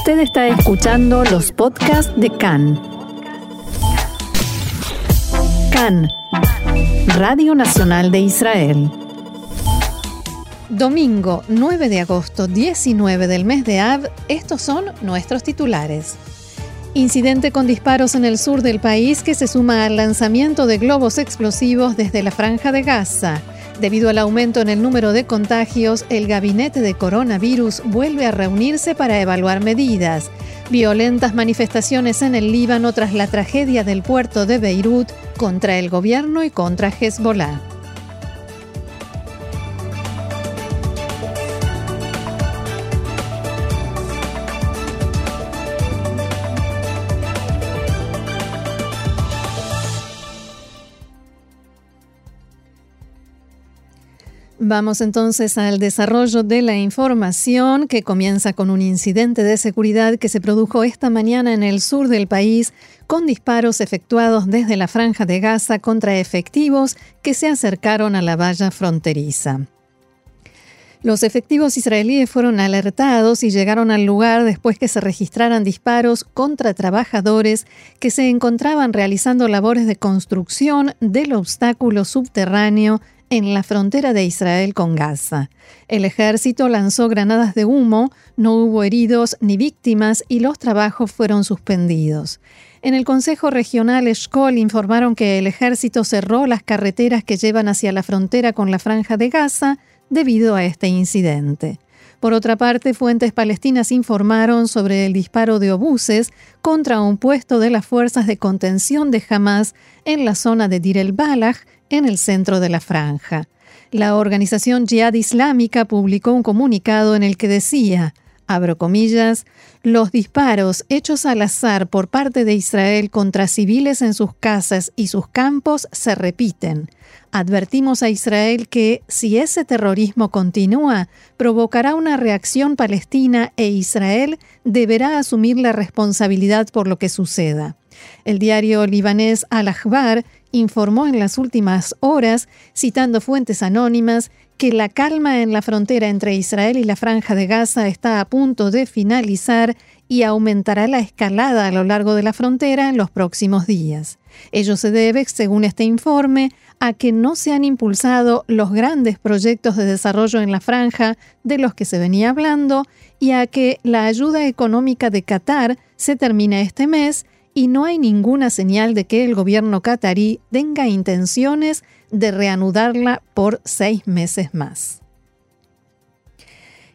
Usted está escuchando los podcasts de CAN. CAN, Radio Nacional de Israel. Domingo 9 de agosto, 19 del mes de Av, estos son nuestros titulares. Incidente con disparos en el sur del país que se suma al lanzamiento de globos explosivos desde la franja de Gaza. Debido al aumento en el número de contagios, el gabinete de coronavirus vuelve a reunirse para evaluar medidas. Violentas manifestaciones en el Líbano tras la tragedia del puerto de Beirut contra el gobierno y contra Hezbollah. Vamos entonces al desarrollo de la información que comienza con un incidente de seguridad que se produjo esta mañana en el sur del país con disparos efectuados desde la franja de Gaza contra efectivos que se acercaron a la valla fronteriza. Los efectivos israelíes fueron alertados y llegaron al lugar después que se registraran disparos contra trabajadores que se encontraban realizando labores de construcción del obstáculo subterráneo en la frontera de Israel con Gaza. El ejército lanzó granadas de humo, no hubo heridos ni víctimas y los trabajos fueron suspendidos. En el Consejo Regional Eshkol informaron que el ejército cerró las carreteras que llevan hacia la frontera con la franja de Gaza debido a este incidente. Por otra parte, fuentes palestinas informaron sobre el disparo de obuses contra un puesto de las fuerzas de contención de Hamas en la zona de Dir el-Balach, en el centro de la franja. La organización Jihad Islámica publicó un comunicado en el que decía, abro comillas, los disparos hechos al azar por parte de Israel contra civiles en sus casas y sus campos se repiten. Advertimos a Israel que, si ese terrorismo continúa, provocará una reacción palestina e Israel deberá asumir la responsabilidad por lo que suceda. El diario libanés Al-Akhbar informó en las últimas horas, citando fuentes anónimas, que la calma en la frontera entre Israel y la franja de Gaza está a punto de finalizar y aumentará la escalada a lo largo de la frontera en los próximos días. Ello se debe, según este informe, a que no se han impulsado los grandes proyectos de desarrollo en la franja de los que se venía hablando y a que la ayuda económica de Qatar se termina este mes y no hay ninguna señal de que el gobierno catarí tenga intenciones de reanudarla por seis meses más.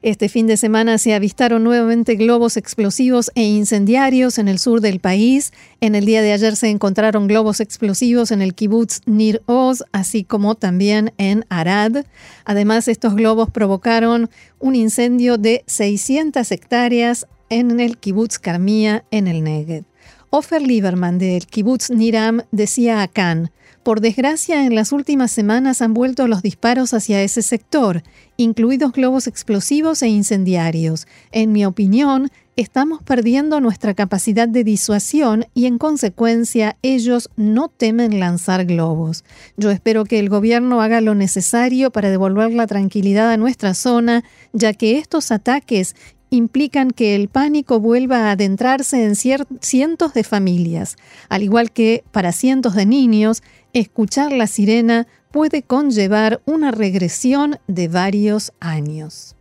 Este fin de semana se avistaron nuevamente globos explosivos e incendiarios en el sur del país. En el día de ayer se encontraron globos explosivos en el kibbutz Nir Oz, así como también en Arad. Además, estos globos provocaron un incendio de 600 hectáreas en el kibbutz Karmia en el Negev. Ofer Lieberman del kibbutz Niram decía a Khan, por desgracia, en las últimas semanas han vuelto los disparos hacia ese sector, incluidos globos explosivos e incendiarios. En mi opinión, estamos perdiendo nuestra capacidad de disuasión y en consecuencia ellos no temen lanzar globos. Yo espero que el gobierno haga lo necesario para devolver la tranquilidad a nuestra zona, ya que estos ataques implican que el pánico vuelva a adentrarse en cientos de familias. Al igual que para cientos de niños, escuchar la sirena puede conllevar una regresión de varios años.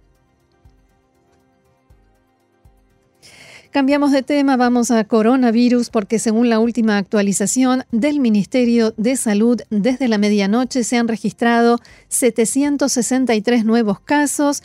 Cambiamos de tema, vamos a coronavirus porque según la última actualización del Ministerio de Salud, desde la medianoche se han registrado 763 nuevos casos,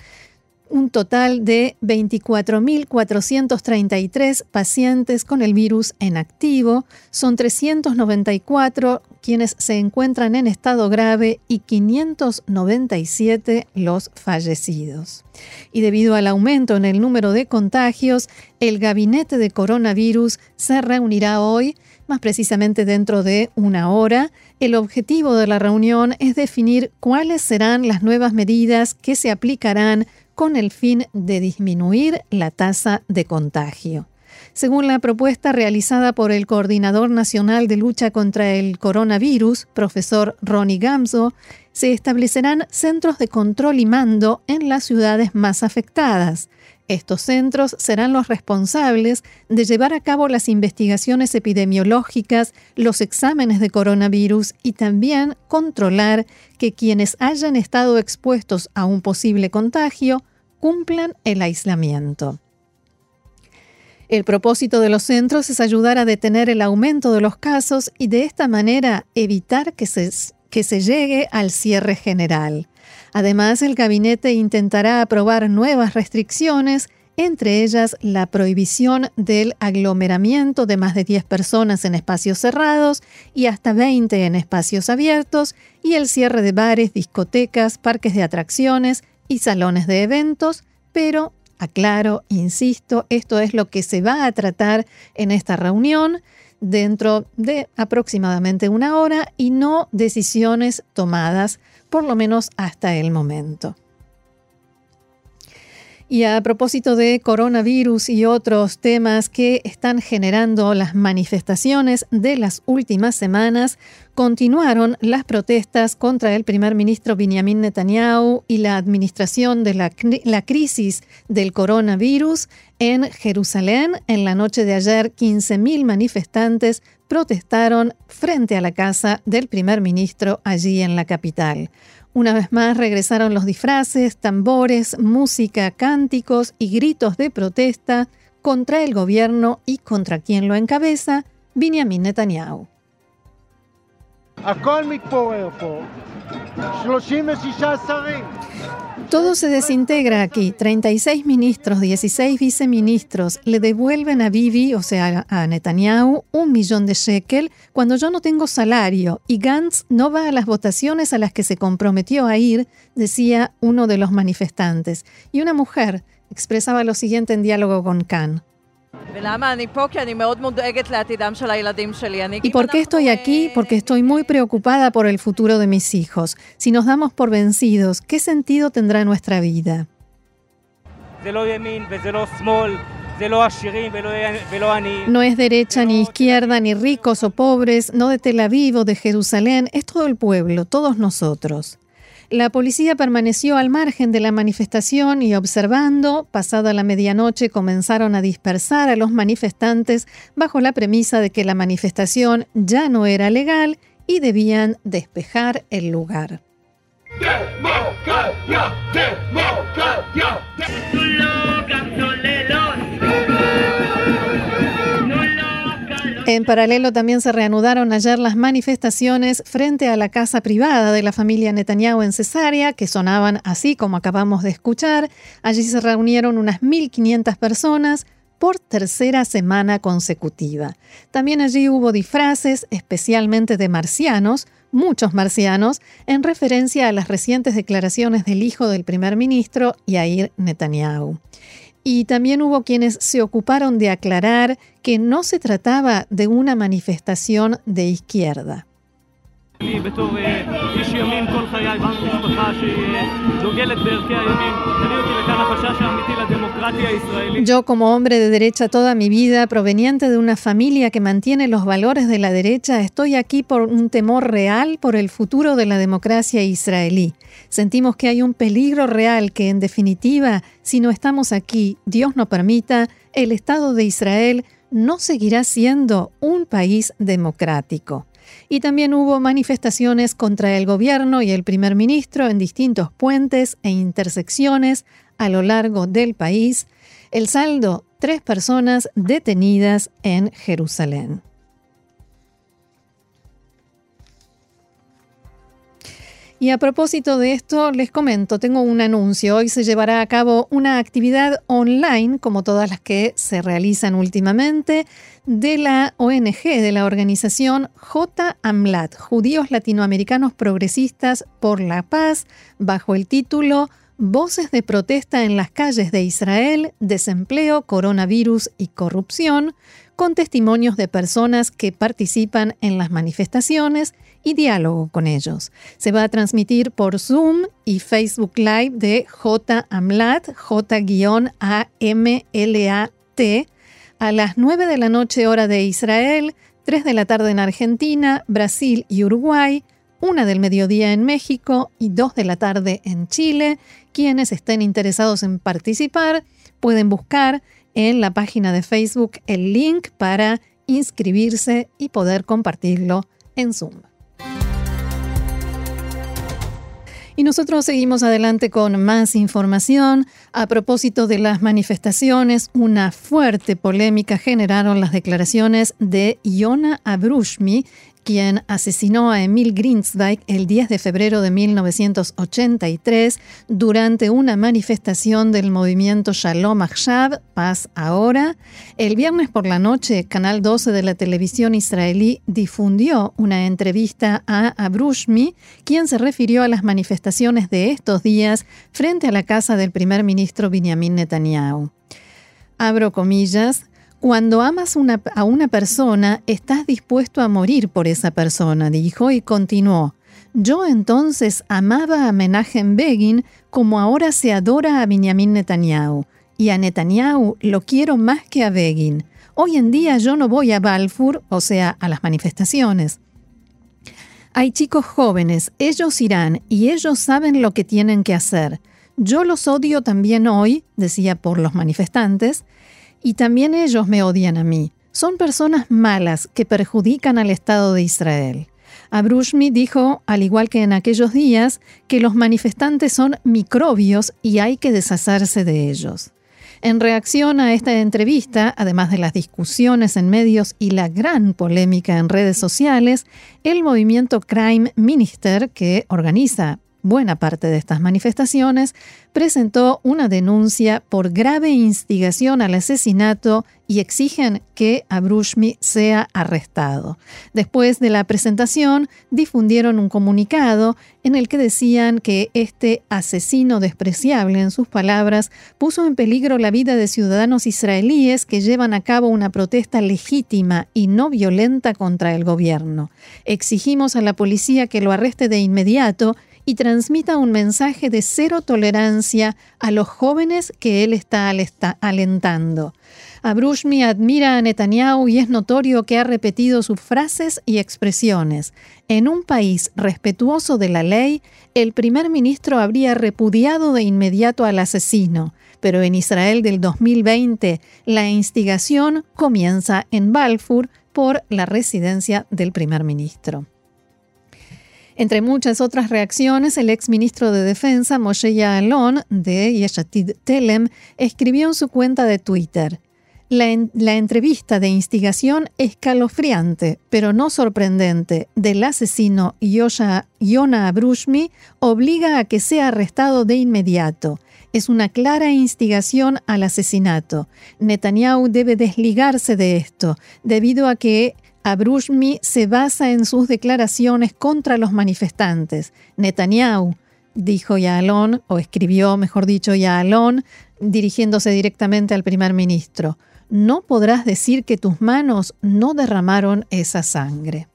un total de 24.433 pacientes con el virus en activo, son 394 quienes se encuentran en estado grave y 597 los fallecidos. Y debido al aumento en el número de contagios, el gabinete de coronavirus se reunirá hoy, más precisamente dentro de una hora. El objetivo de la reunión es definir cuáles serán las nuevas medidas que se aplicarán con el fin de disminuir la tasa de contagio. Según la propuesta realizada por el Coordinador Nacional de Lucha contra el Coronavirus, profesor Ronnie Gamzo, se establecerán centros de control y mando en las ciudades más afectadas. Estos centros serán los responsables de llevar a cabo las investigaciones epidemiológicas, los exámenes de coronavirus y también controlar que quienes hayan estado expuestos a un posible contagio cumplan el aislamiento. El propósito de los centros es ayudar a detener el aumento de los casos y de esta manera evitar que se, que se llegue al cierre general. Además, el gabinete intentará aprobar nuevas restricciones, entre ellas la prohibición del aglomeramiento de más de 10 personas en espacios cerrados y hasta 20 en espacios abiertos, y el cierre de bares, discotecas, parques de atracciones y salones de eventos, pero aclaro, insisto, esto es lo que se va a tratar en esta reunión dentro de aproximadamente una hora y no decisiones tomadas por lo menos hasta el momento. Y a propósito de coronavirus y otros temas que están generando las manifestaciones de las últimas semanas, continuaron las protestas contra el primer ministro Benjamin Netanyahu y la administración de la, la, crisis del coronavirus en Jerusalén. En la noche de ayer, 15.000 manifestantes protestaron frente a la casa del primer ministro allí en la capital. Una vez más regresaron los disfraces, tambores, música, cánticos y gritos de protesta contra el gobierno y contra quien lo encabeza, Benjamin Netanyahu. Todo se desintegra aquí. 36 ministros, 16 viceministros le devuelven a Bibi, o sea, a Netanyahu, un millón de shekel cuando yo no tengo salario y Gantz no va a las votaciones a las que se comprometió a ir, decía uno de los manifestantes. Y una mujer expresaba lo siguiente en diálogo con Khan. ¿Y por qué estoy aquí? Porque estoy muy preocupada por el futuro de mis hijos. Si nos damos por vencidos, ¿qué sentido tendrá nuestra vida? No es derecha ni izquierda, ni ricos o pobres, no de Tel Aviv o de Jerusalén, es todo el pueblo, todos nosotros. La policía permaneció al margen de la manifestación y observando, pasada la medianoche comenzaron a dispersar a los manifestantes bajo la premisa de que la manifestación ya no era legal y debían despejar el lugar. En paralelo también se reanudaron ayer las manifestaciones frente a la casa privada de la familia Netanyahu en Cesarea, que sonaban así como acabamos de escuchar. Allí se reunieron unas 1.500 personas por tercera semana consecutiva. También allí hubo disfraces, especialmente de marcianos, muchos marcianos, en referencia a las recientes declaraciones del hijo del primer ministro, Yair Netanyahu. Y también hubo quienes se ocuparon de aclarar que no se trataba de una manifestación de izquierda. Yo como hombre de derecha toda mi vida, proveniente de una familia que mantiene los valores de la derecha, estoy aquí por un temor real por el futuro de la democracia israelí. Sentimos que hay un peligro real que en definitiva, si no estamos aquí, Dios no permita, el Estado de Israel no seguirá siendo un país democrático y también hubo manifestaciones contra el gobierno y el primer ministro en distintos puentes e intersecciones a lo largo del país. El saldo, tres personas detenidas en Jerusalén. Y a propósito de esto, les comento, tengo un anuncio. Hoy se llevará a cabo una actividad online, como todas las que se realizan últimamente, de la ONG, de la organización J. AMLAT, Judíos Latinoamericanos Progresistas por la Paz, bajo el título Voces de protesta en las calles de Israel, desempleo, coronavirus y corrupción, con testimonios de personas que participan en las manifestaciones y diálogo con ellos. Se va a transmitir por Zoom y Facebook Live de J AMLAT, J-A-M-L-A-T, a las 9 de la noche hora de Israel, 3 de la tarde en Argentina, Brasil y Uruguay, 1 del mediodía en México y 2 de la tarde en Chile. Quienes estén interesados en participar Pueden buscar en la página de Facebook el link para inscribirse y poder compartirlo en Zoom. Y nosotros seguimos adelante con más información. A propósito de las manifestaciones, una fuerte polémica generaron las declaraciones de Yona Abrushmi, quien asesinó a Emil Grinsweig el 10 de febrero de 1983 durante una manifestación del movimiento Shalom Achshav, Paz Ahora. El viernes por la noche, Canal 12 de la televisión israelí difundió una entrevista a Abrushmi, quien se refirió a las manifestaciones de estos días frente a la casa del primer ministro Benjamin Netanyahu. Abro comillas, cuando amas a una persona, estás dispuesto a morir por esa persona, dijo y continuó. Yo entonces amaba a Menachem Begin como ahora se adora a Benjamin Netanyahu, y a Netanyahu lo quiero más que a Begin. Hoy en día yo no voy a Balfour, o sea, a las manifestaciones. Hay chicos jóvenes, ellos irán y ellos saben lo que tienen que hacer. Yo los odio también hoy, decía por los manifestantes, y también ellos me odian a mí. Son personas malas que perjudican al Estado de Israel. Abrushmi dijo, al igual que en aquellos días, que los manifestantes son microbios y hay que deshacerse de ellos. En reacción a esta entrevista, además de las discusiones en medios y la gran polémica en redes sociales, el movimiento Crime Minister, que organiza buena parte de estas manifestaciones, presentó una denuncia por grave instigación al asesinato y exigen que Abrushmi sea arrestado. Después de la presentación, difundieron un comunicado en el que decían que este asesino despreciable, en sus palabras, puso en peligro la vida de ciudadanos israelíes que llevan a cabo una protesta legítima y no violenta contra el gobierno. Exigimos a la policía que lo arreste de inmediato y transmita un mensaje de cero tolerancia a los jóvenes que él está alentando. Abrushmi admira a Netanyahu y es notorio que ha repetido sus frases y expresiones. En un país respetuoso de la ley, el primer ministro habría repudiado de inmediato al asesino, pero en Israel del 2020 la instigación comienza en Balfour por la residencia del primer ministro. Entre muchas otras reacciones, el ex ministro de Defensa, Moshe Yaalon, de Yeshatid Telem, escribió en su cuenta de Twitter: la, la, entrevista de instigación escalofriante, pero no sorprendente, del asesino Yona Abrushmi obliga a que sea arrestado de inmediato. Es una clara instigación al asesinato. Netanyahu debe desligarse de esto, debido a que Abrushmi se basa en sus declaraciones contra los manifestantes. Netanyahu, dijo Yaalon, o escribió, mejor dicho, Yaalon, dirigiéndose directamente al primer ministro, no podrás decir que tus manos no derramaron esa sangre.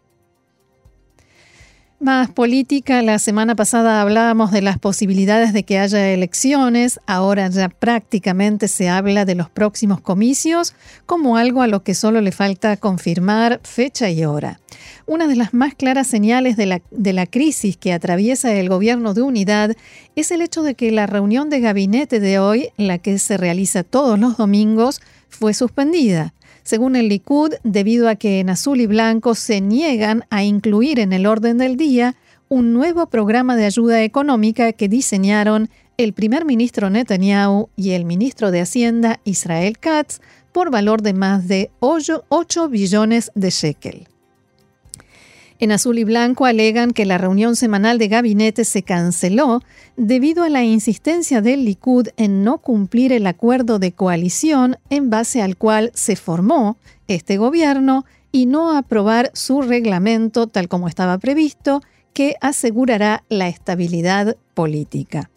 Más política, la semana pasada hablábamos de las posibilidades de que haya elecciones, ahora ya prácticamente se habla de los próximos comicios como algo a lo que solo le falta confirmar fecha y hora. Una de las más claras señales de la, de la crisis que atraviesa el gobierno de unidad es el hecho de que la reunión de gabinete de hoy, la que se realiza todos los domingos, fue suspendida según el Likud, debido a que en azul y blanco se niegan a incluir en el orden del día un nuevo programa de ayuda económica que diseñaron el primer ministro Netanyahu y el ministro de Hacienda Israel Katz por valor de más de 8, billones de shekel. En azul y blanco alegan que la reunión semanal de gabinete se canceló debido a la insistencia del Likud en no cumplir el acuerdo de coalición en base al cual se formó este gobierno y no aprobar su reglamento tal como estaba previsto, que asegurará la estabilidad política.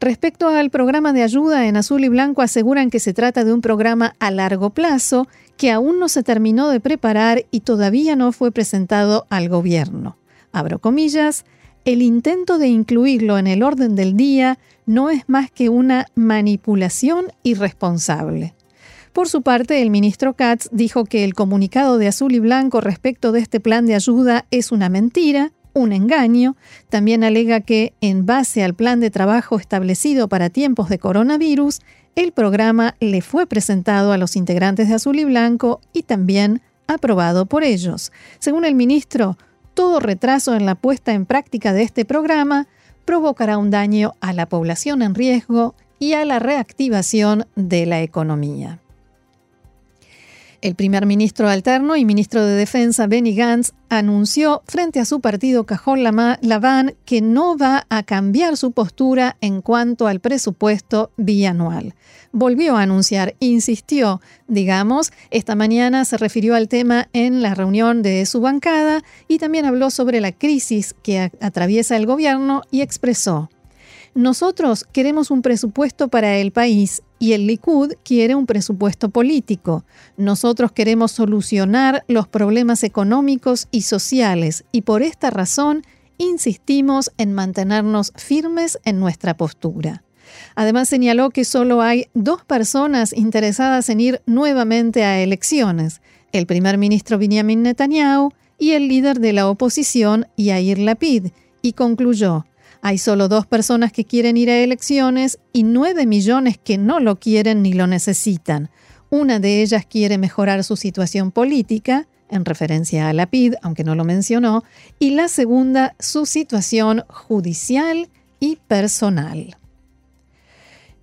Respecto al programa de ayuda en azul y blanco, aseguran que se trata de un programa a largo plazo que aún no se terminó de preparar y todavía no fue presentado al gobierno. Abro comillas, el intento de incluirlo en el orden del día no es más que una manipulación irresponsable. Por su parte, el ministro Katz dijo que el comunicado de azul y blanco respecto de este plan de ayuda es una mentira un engaño. También alega que, en base al plan de trabajo establecido para tiempos de coronavirus, el programa le fue presentado a los integrantes de Azul y Blanco y también aprobado por ellos. Según el ministro, todo retraso en la puesta en práctica de este programa provocará un daño a la población en riesgo y a la reactivación de la economía. El primer ministro alterno y ministro de Defensa Benny Gantz anunció frente a su partido Cajón Laván que no va a cambiar su postura en cuanto al presupuesto bianual. Volvió a anunciar, insistió, digamos, esta mañana se refirió al tema en la reunión de su bancada y también habló sobre la crisis que atraviesa el gobierno y expresó, nosotros queremos un presupuesto para el país y el Likud quiere un presupuesto político. Nosotros queremos solucionar los problemas económicos y sociales y por esta razón insistimos en mantenernos firmes en nuestra postura. Además señaló que solo hay dos personas interesadas en ir nuevamente a elecciones, el primer ministro Benjamin Netanyahu y el líder de la oposición Yair Lapid, y concluyó, hay solo dos personas que quieren ir a elecciones y nueve millones que no lo quieren ni lo necesitan. Una de ellas quiere mejorar su situación política, en referencia a la PID, aunque no lo mencionó, y la segunda, su situación judicial y personal.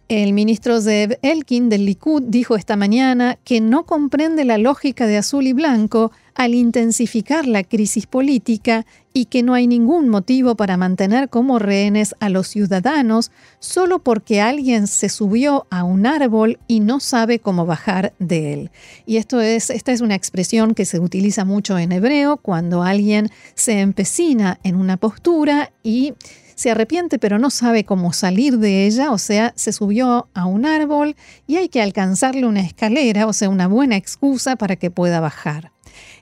El ministro Zev Elkin del Likud dijo esta mañana que no comprende la lógica de azul y blanco al intensificar la crisis política y que no hay ningún motivo para mantener como rehenes a los ciudadanos solo porque alguien se subió a un árbol y no sabe cómo bajar de él. Y esto es, esta es una expresión que se utiliza mucho en hebreo cuando alguien se empecina en una postura y se arrepiente pero no sabe cómo salir de ella, o sea, se subió a un árbol y hay que alcanzarle una escalera, o sea, una buena excusa para que pueda bajar.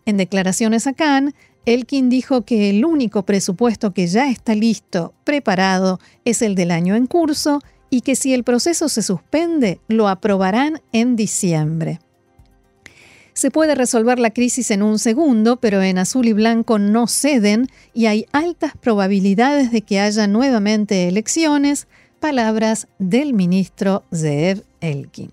En declaraciones a Cannes, Elkin dijo que el único presupuesto que ya está listo, preparado, es el del año en curso y que si el proceso se suspende, lo aprobarán en diciembre. Se puede resolver la crisis en un segundo, pero en azul y blanco no ceden y hay altas probabilidades de que haya nuevamente elecciones, palabras del ministro Zeev Elkin.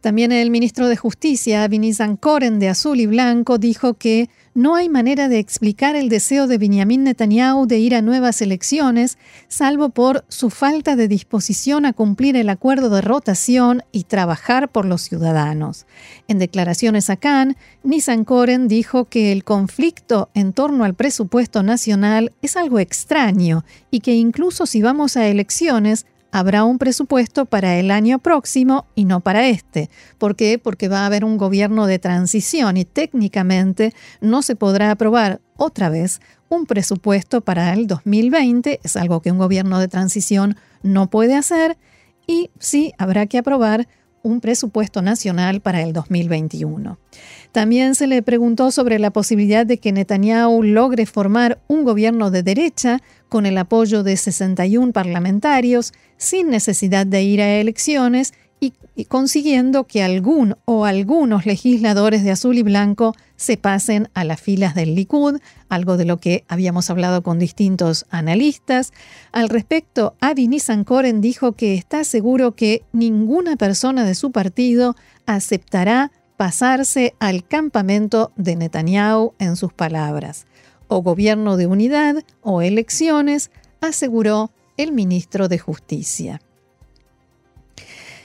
También el ministro de Justicia, Vinizan Koren, de azul y blanco, dijo que no hay manera de explicar el deseo de Benjamin Netanyahu de ir a nuevas elecciones, salvo por su falta de disposición a cumplir el acuerdo de rotación y trabajar por los ciudadanos. En declaraciones a Cannes, Nissan dijo que el conflicto en torno al presupuesto nacional es algo extraño y que incluso si vamos a elecciones, habrá un presupuesto para el año próximo y no para este. ¿Por qué? Porque va a haber un gobierno de transición y técnicamente no se podrá aprobar otra vez un presupuesto para el 2020. Es algo que un gobierno de transición no puede hacer y sí habrá que aprobar un presupuesto nacional para el 2021. También se le preguntó sobre la posibilidad de que Netanyahu logre formar un gobierno de derecha con el apoyo de 61 parlamentarios sin necesidad de ir a elecciones y, consiguiendo que algún o algunos legisladores de azul y blanco se pasen a las filas del Likud, algo de lo que habíamos hablado con distintos analistas. Al respecto, Avi Nissankoren dijo que está seguro que ninguna persona de su partido aceptará pasarse al campamento de Netanyahu en sus palabras. O gobierno de unidad o elecciones, aseguró el ministro de Justicia.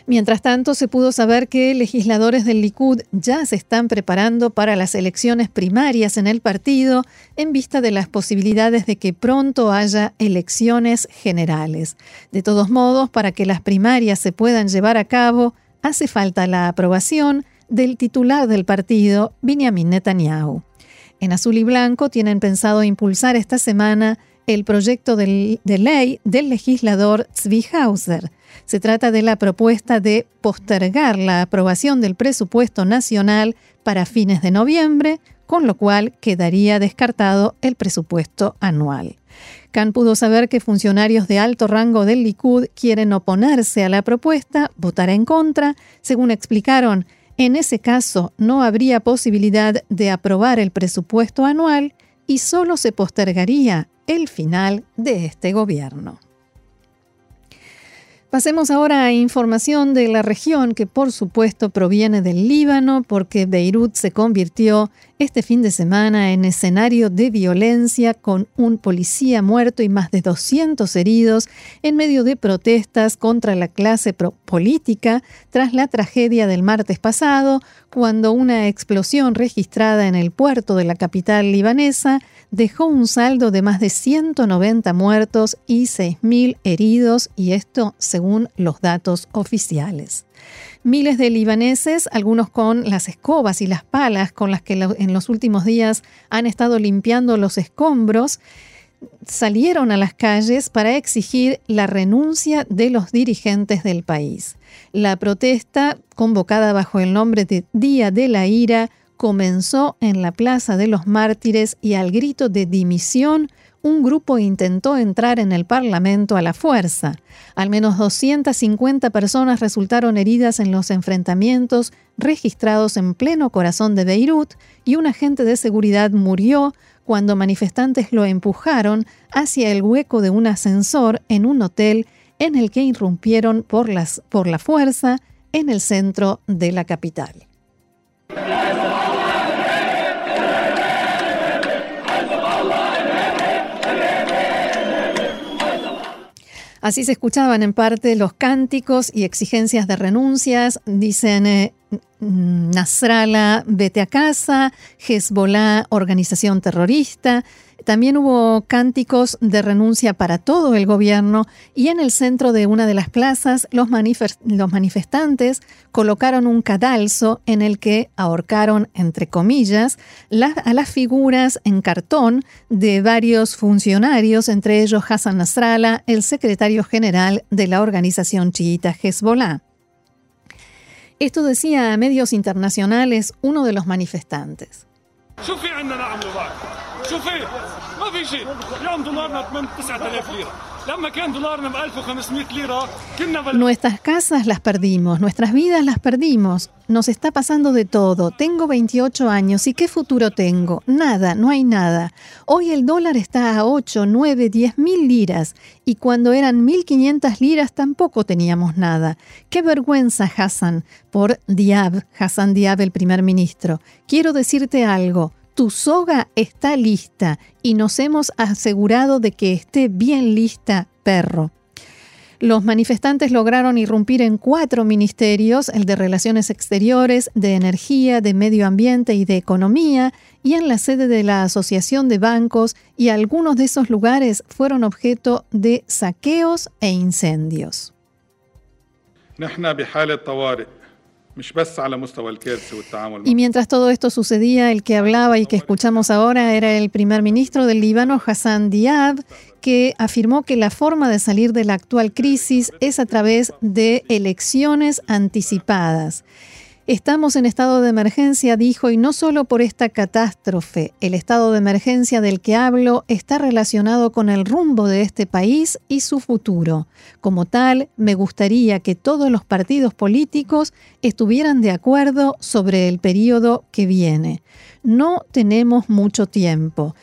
Mientras tanto, se pudo saber que legisladores del Likud ya se están preparando para las elecciones primarias en el partido en vista de las posibilidades de que pronto haya elecciones generales. De todos modos, para que las primarias se puedan llevar a cabo, hace falta la aprobación del titular del partido, Benjamin Netanyahu. En azul y blanco tienen pensado impulsar esta semana el proyecto de, ley del legislador Zvi Hauser. Se trata de la propuesta de postergar la aprobación del presupuesto nacional para fines de noviembre, con lo cual quedaría descartado el presupuesto anual. Khan pudo saber que funcionarios de alto rango del Likud quieren oponerse a la propuesta, votar en contra. Según explicaron, en ese caso no habría posibilidad de aprobar el presupuesto anual y solo se postergaría el final de este gobierno. Pasemos ahora a información de la región que por supuesto proviene del Líbano porque Beirut se convirtió este fin de semana en escenario de violencia con un policía muerto y más de 200 heridos en medio de protestas contra la clase política tras la tragedia del martes pasado cuando una explosión registrada en el puerto de la capital libanesa dejó un saldo de más de 190 muertos y 6.000 heridos, y esto según los datos oficiales. Miles de libaneses, algunos con las escobas y las palas con las que en los últimos días han estado limpiando los escombros, salieron a las calles para exigir la renuncia de los dirigentes del país. La protesta, convocada bajo el nombre de Día de la Ira, comenzó en la Plaza de los Mártires y al grito de dimisión, un grupo intentó entrar en el Parlamento a la fuerza. Al menos 250 personas resultaron heridas en los enfrentamientos registrados en pleno corazón de Beirut y un agente de seguridad murió cuando manifestantes lo empujaron hacia el hueco de un ascensor en un hotel en el que irrumpieron por, la fuerza en el centro de la capital. Así se escuchaban en parte los cánticos y exigencias de renuncias. Dicen eh, Nasrallah, vete a casa, Hezbollah, organización terrorista. También hubo cánticos de renuncia para todo el gobierno y en el centro de una de las plazas los, manifestantes colocaron un cadalso en el que ahorcaron, entre comillas, a las figuras en cartón de varios funcionarios, entre ellos Hassan Nasrallah, el secretario general de la organización chiita Hezbollah. Esto decía a medios internacionales uno de los manifestantes. Nuestras casas las perdimos, nuestras vidas las perdimos, nos está pasando de todo. Tengo 28 años y ¿qué futuro tengo? Nada, no hay nada. Hoy el dólar está a 8, 9, 10 mil liras y cuando eran 1.500 liras tampoco teníamos nada. Qué vergüenza, Hassan, por Diab, Hassan Diab, el primer ministro. Quiero decirte algo tu soga está lista y nos hemos asegurado de que esté bien lista, perro. Los manifestantes lograron irrumpir en cuatro ministerios, el de Relaciones Exteriores, de Energía, de Medio Ambiente y de Economía, y en la sede de la Asociación de Bancos, y algunos de esos lugares fueron objeto de saqueos e incendios. Y mientras todo esto sucedía, el que hablaba y que escuchamos ahora era el primer ministro del Líbano, Hassan Diab, que afirmó que la forma de salir de la actual crisis es a través de elecciones anticipadas. Estamos en estado de emergencia, dijo, y no solo por esta catástrofe. El estado de emergencia del que hablo está relacionado con el rumbo de este país y su futuro. Como tal, me gustaría que todos los partidos políticos estuvieran de acuerdo sobre el periodo que viene no tenemos mucho tiempo.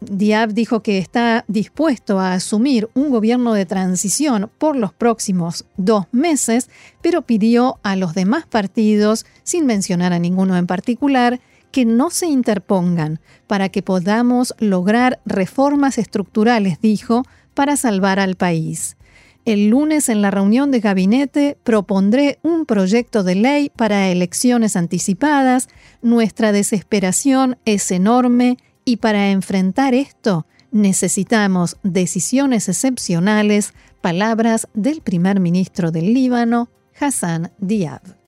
Diab dijo que está dispuesto a asumir un gobierno de transición por los próximos dos meses, pero pidió a los demás partidos, sin mencionar a ninguno en particular, que no se interpongan para que podamos lograr reformas estructurales, dijo, para salvar al país. El lunes en la reunión de gabinete propondré un proyecto de ley para elecciones anticipadas. Nuestra desesperación es enorme y para enfrentar esto necesitamos decisiones excepcionales, palabras del primer ministro del Líbano, Hassan Diab.